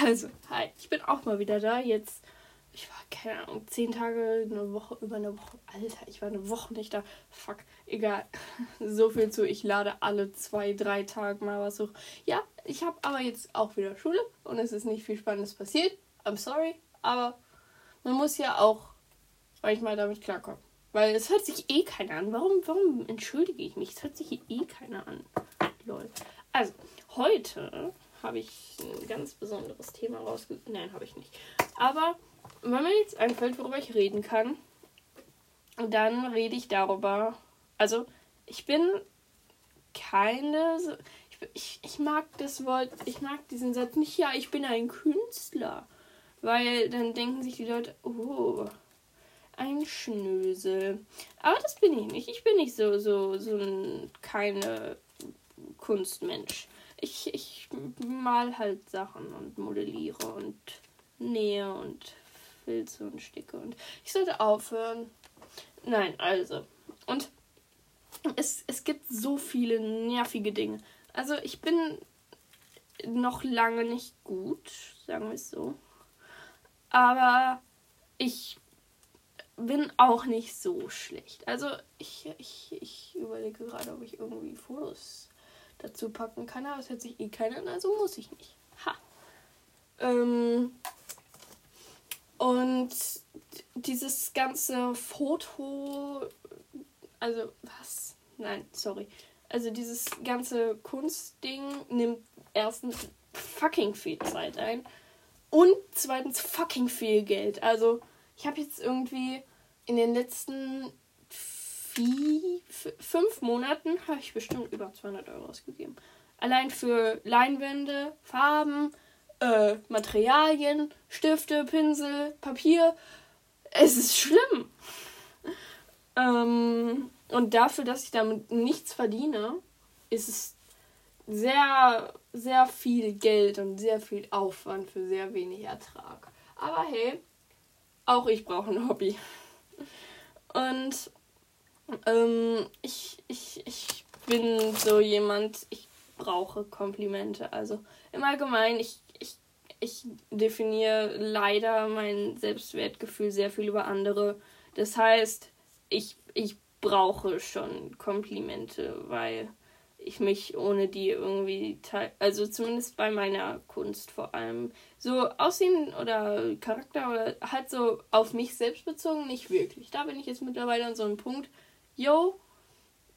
Also, hi, ich bin auch mal wieder da. Jetzt, ich war, keine Ahnung, zehn Tage, eine Woche, über eine Woche. Alter, ich war eine Woche nicht da. Fuck, egal. So viel zu, ich lade alle zwei, drei Tage mal was hoch. Ja, ich habe aber jetzt auch wieder Schule und es ist nicht viel Spannendes passiert. I'm sorry, aber man muss ja auch manchmal damit klarkommen. Weil es hört sich eh keiner an. Warum, warum entschuldige ich mich? Es hört sich eh keiner an. Lol. Also, heute habe ich ganz besonderes Thema rausgesucht. Nein, habe ich nicht. Aber wenn mir jetzt einfällt, worüber ich reden kann, dann rede ich darüber. Also, ich bin keine. Ich, ich, ich mag das Wort, ich mag diesen Satz nicht, ja, ich bin ein Künstler. Weil dann denken sich die Leute, oh, ein Schnösel. Aber das bin ich nicht. Ich bin nicht so, so, so ein keine Kunstmensch. Ich, ich mal halt Sachen und modelliere und nähe und filze und sticke und ich sollte aufhören. Nein, also. Und es, es gibt so viele nervige Dinge. Also ich bin noch lange nicht gut, sagen wir es so. Aber ich bin auch nicht so schlecht. Also ich, ich, ich überlege gerade, ob ich irgendwie Fotos dazu packen kann, aber es hört sich eh keiner an, also muss ich nicht. Ha. Ähm, und dieses ganze Foto, also was? Nein, sorry. Also dieses ganze Kunstding nimmt erstens fucking viel Zeit ein und zweitens fucking viel Geld. Also ich habe jetzt irgendwie in den letzten vier, fünf Monaten habe ich bestimmt über 200 Euro ausgegeben. Allein für Leinwände, Farben, äh, Materialien, Stifte, Pinsel, Papier. Es ist schlimm. ähm, und dafür, dass ich damit nichts verdiene, ist es sehr, sehr viel Geld und sehr viel Aufwand für sehr wenig Ertrag. Aber hey, auch ich brauche ein Hobby. Und ähm, ich, ich, ich bin so jemand, ich brauche Komplimente. Also im Allgemeinen, ich, ich, ich definiere leider mein Selbstwertgefühl sehr viel über andere. Das heißt, ich, ich brauche schon Komplimente, weil ich mich ohne die irgendwie, also zumindest bei meiner Kunst vor allem, so Aussehen oder Charakter oder halt so auf mich selbst bezogen, nicht wirklich. Da bin ich jetzt mittlerweile an so einem Punkt, yo,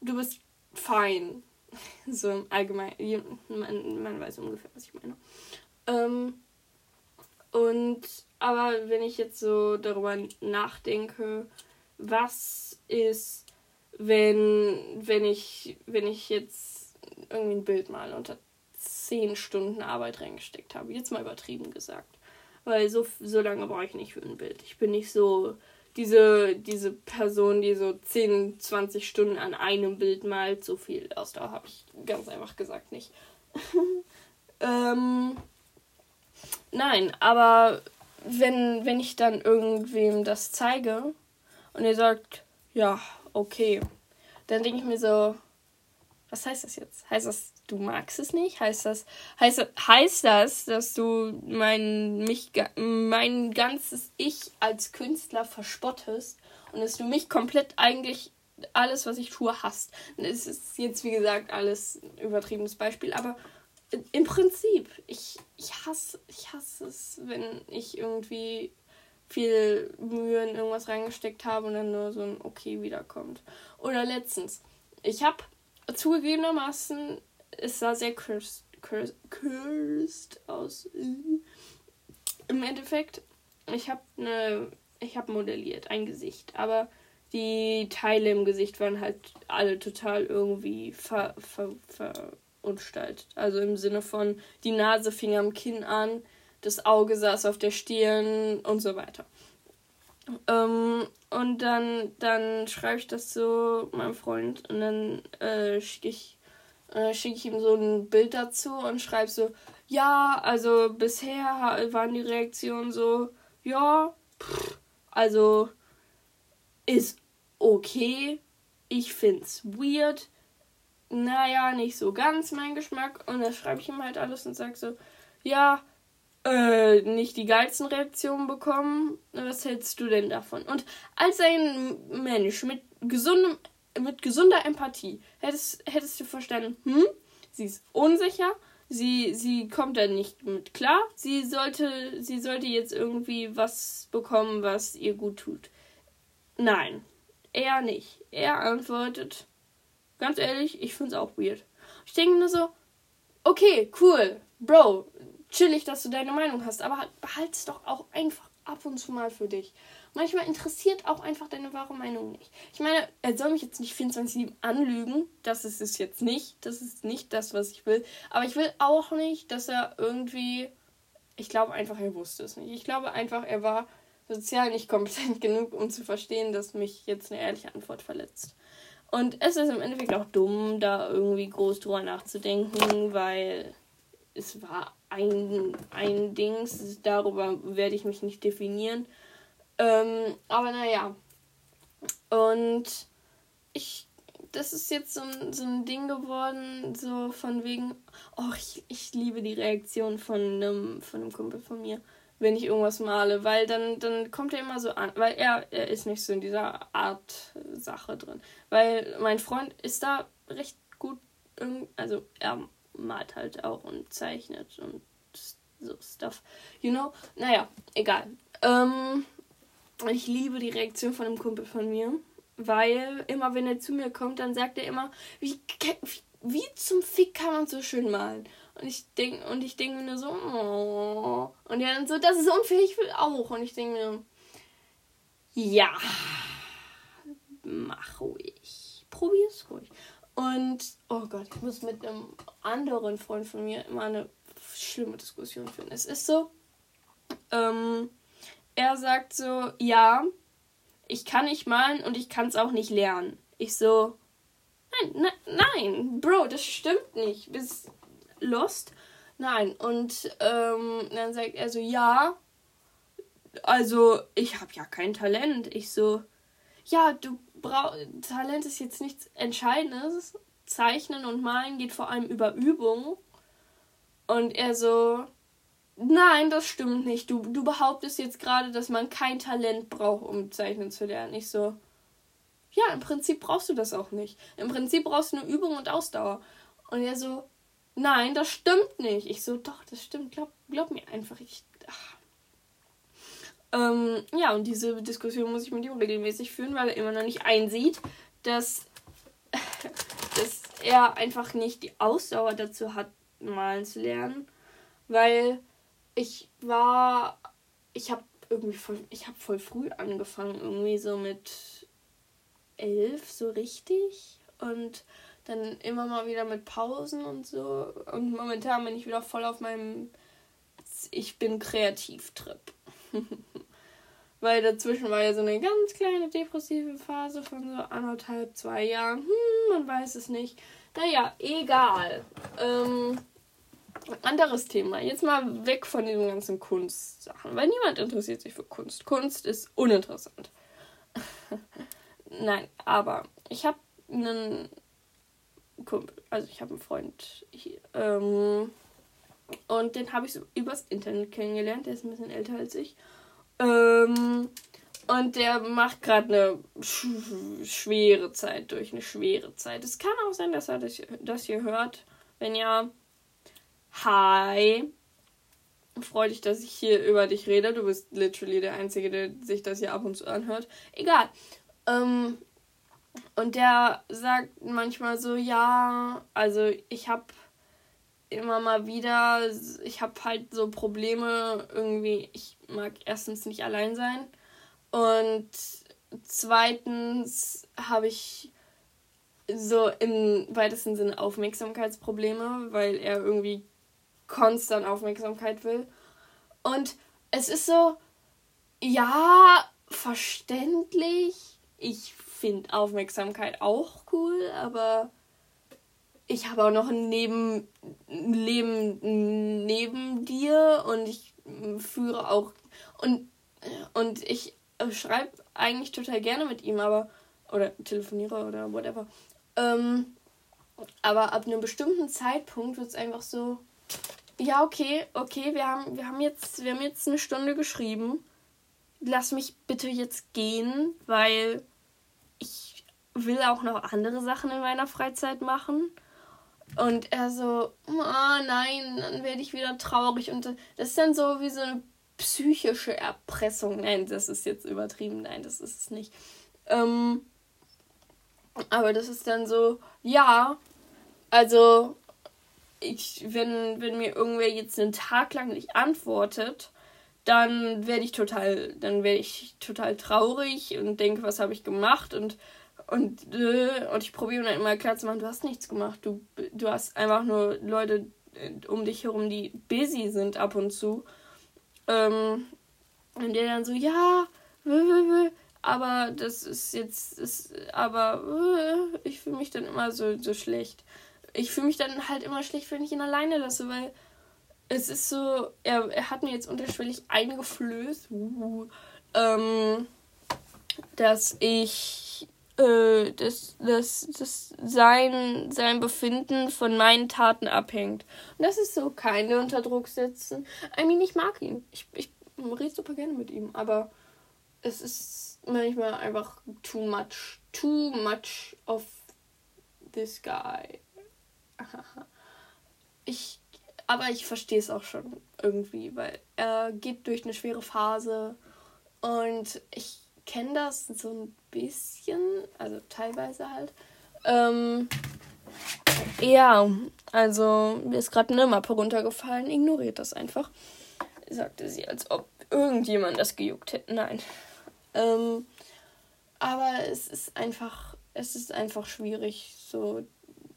du bist fein. So im Allgemeinen, man, man weiß ungefähr, was ich meine. Ähm, und, aber wenn ich jetzt so darüber nachdenke, was ist, wenn, wenn ich, wenn ich jetzt irgendwie ein Bild mal unter zehn Stunden Arbeit reingesteckt habe, jetzt mal übertrieben gesagt. Weil so, so lange brauche ich nicht für ein Bild. Ich bin nicht so diese, diese Person, die so 10, 20 Stunden an einem Bild malt, so viel Ausdauer habe ich ganz einfach gesagt nicht. ähm, nein, aber wenn, wenn ich dann irgendwem das zeige und er sagt, ja, okay, dann denke ich mir so, was heißt das jetzt? Heißt das, du magst es nicht? Heißt das, heißt, heißt das, dass du mein, mich, mein ganzes Ich als Künstler verspottest und dass du mich komplett eigentlich alles, was ich tue, hast? Es ist jetzt, wie gesagt, alles übertriebenes Beispiel, aber im Prinzip, ich, ich hasse, ich hasse es, wenn ich irgendwie viel Mühe in irgendwas reingesteckt habe und dann nur so ein Okay wiederkommt. Oder letztens, ich habe zugegebenermaßen, es sah sehr cursed, cursed, cursed aus. Im Endeffekt, ich habe eine, ich habe modelliert ein Gesicht, aber die Teile im Gesicht waren halt alle total irgendwie ver, ver, verunstaltet. Also im Sinne von, die Nase fing am Kinn an, das Auge saß auf der Stirn und so weiter. Ähm, und dann, dann schreibe ich das so meinem Freund und dann äh, schicke ich, äh, schick ich ihm so ein Bild dazu und schreibe so, ja, also bisher waren die Reaktionen so, ja, pff, also ist okay. Ich find's weird. Naja, nicht so ganz mein Geschmack. Und dann schreibe ich ihm halt alles und sage so, ja, äh, nicht die geilsten Reaktionen bekommen. Was hältst du denn davon? Und als ein Mensch mit gesundem, mit gesunder Empathie hättest, hättest du verstanden, hm, sie ist unsicher, sie, sie kommt da nicht mit klar, sie sollte, sie sollte jetzt irgendwie was bekommen, was ihr gut tut. Nein, er nicht. Er antwortet, ganz ehrlich, ich find's auch weird. Ich denke nur so, okay, cool, Bro, chillig, dass du deine Meinung hast, aber behalte es doch auch einfach ab und zu mal für dich. Manchmal interessiert auch einfach deine wahre Meinung nicht. Ich meine, er soll mich jetzt nicht 24-7 anlügen. Das ist es jetzt nicht. Das ist nicht das, was ich will. Aber ich will auch nicht, dass er irgendwie. Ich glaube einfach, er wusste es nicht. Ich glaube einfach, er war sozial nicht kompetent genug, um zu verstehen, dass mich jetzt eine ehrliche Antwort verletzt. Und es ist im Endeffekt auch dumm, da irgendwie groß drüber nachzudenken, weil es war ein, ein Dings, darüber werde ich mich nicht definieren. Ähm, aber naja. Und ich, das ist jetzt so ein, so ein Ding geworden, so von wegen, oh, ich, ich liebe die Reaktion von einem, von einem Kumpel von mir, wenn ich irgendwas male, weil dann, dann kommt er immer so an, weil er, er ist nicht so in dieser Art Sache drin. Weil mein Freund ist da recht gut, also er malt halt auch und zeichnet und so Stuff. You know? Naja, egal. Ähm, ich liebe die Reaktion von einem Kumpel von mir, weil immer wenn er zu mir kommt, dann sagt er immer, wie, wie, zum Fick kann man so schön malen? Und ich denke und ich denke mir nur so, oh. und er dann so, das ist unfair, ich will auch. Und ich denke mir, ja, mach ruhig, probier's ruhig. Und, oh Gott, ich muss mit einem anderen Freund von mir immer eine schlimme Diskussion führen. Es ist so, ähm, er sagt so, ja, ich kann nicht malen und ich kann es auch nicht lernen. Ich so, nein, nein, nein, Bro, das stimmt nicht. Bist lost? Nein. Und ähm, dann sagt er so, ja, also ich habe ja kein Talent. Ich so, ja, du brauchst, Talent ist jetzt nichts Entscheidendes. Zeichnen und Malen geht vor allem über Übung. Und er so, nein, das stimmt nicht. Du, du behauptest jetzt gerade, dass man kein Talent braucht, um zeichnen zu lernen. Ich so, ja, im Prinzip brauchst du das auch nicht. Im Prinzip brauchst du nur Übung und Ausdauer. Und er so, nein, das stimmt nicht. Ich so, doch, das stimmt. Glaub, glaub mir einfach. Ich, ähm, ja, und diese Diskussion muss ich mit ihm regelmäßig führen, weil er immer noch nicht einsieht, dass, dass er einfach nicht die Ausdauer dazu hat, malen zu lernen. Weil ich war, ich habe irgendwie voll, ich habe voll früh angefangen, irgendwie so mit elf so richtig und dann immer mal wieder mit Pausen und so und momentan bin ich wieder voll auf meinem ich bin Kreativtrip. Weil dazwischen war ja so eine ganz kleine depressive Phase von so anderthalb, zwei Jahren. Hm, man weiß es nicht. Naja, egal. Ähm, anderes Thema. Jetzt mal weg von diesen ganzen Kunstsachen, weil niemand interessiert sich für Kunst. Kunst ist uninteressant. Nein, aber ich habe einen Kumpel, also ich habe einen Freund hier, ähm, und den habe ich so übers Internet kennengelernt. Der ist ein bisschen älter als ich. Ähm, und der macht gerade eine sch schwere Zeit durch, eine schwere Zeit. Es kann auch sein, dass er das, das hier hört. Wenn ja, Hi. Freut dich, dass ich hier über dich rede. Du bist literally der Einzige, der sich das hier ab und zu anhört. Egal. Ähm, und der sagt manchmal so, ja, also ich habe immer mal wieder, ich habe halt so Probleme irgendwie, ich mag erstens nicht allein sein und zweitens habe ich so im weitesten Sinne Aufmerksamkeitsprobleme, weil er irgendwie konstant Aufmerksamkeit will. Und es ist so, ja, verständlich. Ich finde Aufmerksamkeit auch cool, aber ich habe auch noch ein Neben Leben neben dir und ich führe auch und und ich schreibe eigentlich total gerne mit ihm, aber oder telefoniere oder whatever. Ähm, aber ab einem bestimmten Zeitpunkt wird es einfach so, ja, okay, okay, wir haben, wir haben jetzt, wir haben jetzt eine Stunde geschrieben. Lass mich bitte jetzt gehen, weil ich will auch noch andere Sachen in meiner Freizeit machen. Und er so, oh nein, dann werde ich wieder traurig. Und das ist dann so wie so eine psychische Erpressung. Nein, das ist jetzt übertrieben. Nein, das ist es nicht. Ähm, aber das ist dann so, ja, also ich, wenn, wenn mir irgendwer jetzt einen Tag lang nicht antwortet, dann werde ich total, dann werde ich total traurig und denke, was habe ich gemacht und und, äh, und ich probiere dann immer klar zu machen, du hast nichts gemacht. Du, du hast einfach nur Leute äh, um dich herum, die busy sind ab und zu. Ähm, und der dann so, ja, aber das ist jetzt, ist, aber ich fühle mich dann immer so, so schlecht. Ich fühle mich dann halt immer schlecht, wenn ich ihn alleine lasse, weil es ist so, er, er hat mir jetzt unterschwellig eingeflößt, uh, ähm, dass ich äh, dass, dass, dass sein, sein Befinden von meinen Taten abhängt. Und das ist so, keine unter Druck setzen. I mean, ich mag ihn. Ich, ich rede super gerne mit ihm, aber es ist manchmal einfach too much. Too much of this guy. ich, aber ich verstehe es auch schon irgendwie, weil er geht durch eine schwere Phase und ich kenne das so ein bisschen, also teilweise halt. Ähm, ja, also mir ist gerade eine Mappe runtergefallen, ignoriert das einfach. Sagte sie, als ob irgendjemand das gejuckt hätte. Nein. Ähm, aber es ist einfach, es ist einfach schwierig, so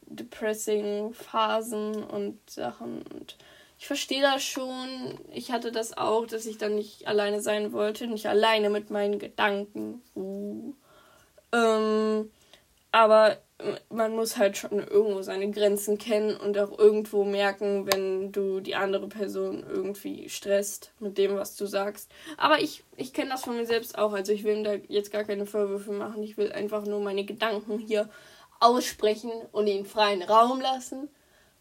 depressing Phasen und Sachen und ich verstehe das schon. Ich hatte das auch, dass ich dann nicht alleine sein wollte, nicht alleine mit meinen Gedanken. Uh. Ähm, aber man muss halt schon irgendwo seine Grenzen kennen und auch irgendwo merken, wenn du die andere Person irgendwie stresst mit dem, was du sagst. Aber ich, ich kenne das von mir selbst auch. Also ich will da jetzt gar keine Vorwürfe machen. Ich will einfach nur meine Gedanken hier aussprechen und ihnen freien Raum lassen,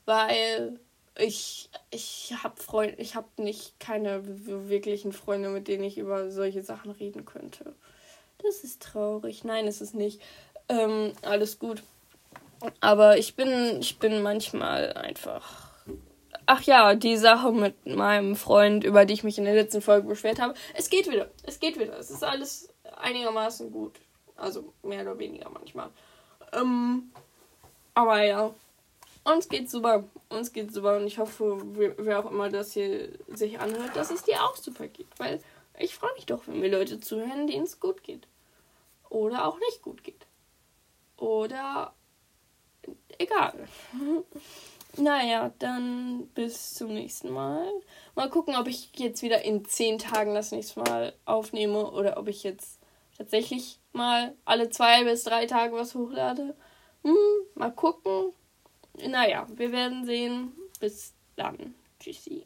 weil ich, ich habe Freunde, ich habe nicht keine wirklichen Freunde, mit denen ich über solche Sachen reden könnte. Das ist traurig. Nein, ist es nicht. Ähm, alles gut. Aber ich bin, ich bin manchmal einfach. Ach ja, die Sache mit meinem Freund, über die ich mich in der letzten Folge beschwert habe. Es geht wieder. Es geht wieder. Es ist alles einigermaßen gut. Also mehr oder weniger manchmal. Ähm, aber ja, uns geht's super. Uns geht's super. Und ich hoffe, wer auch immer das hier sich anhört, dass es dir auch super geht. Weil ich freue mich doch, wenn mir Leute zuhören, denen es gut geht. Oder auch nicht gut geht. Oder egal. naja, dann bis zum nächsten Mal. Mal gucken, ob ich jetzt wieder in zehn Tagen das nächste Mal aufnehme oder ob ich jetzt tatsächlich mal alle zwei bis drei Tage was hochlade. Hm, mal gucken. Naja, wir werden sehen. Bis dann. Tschüssi.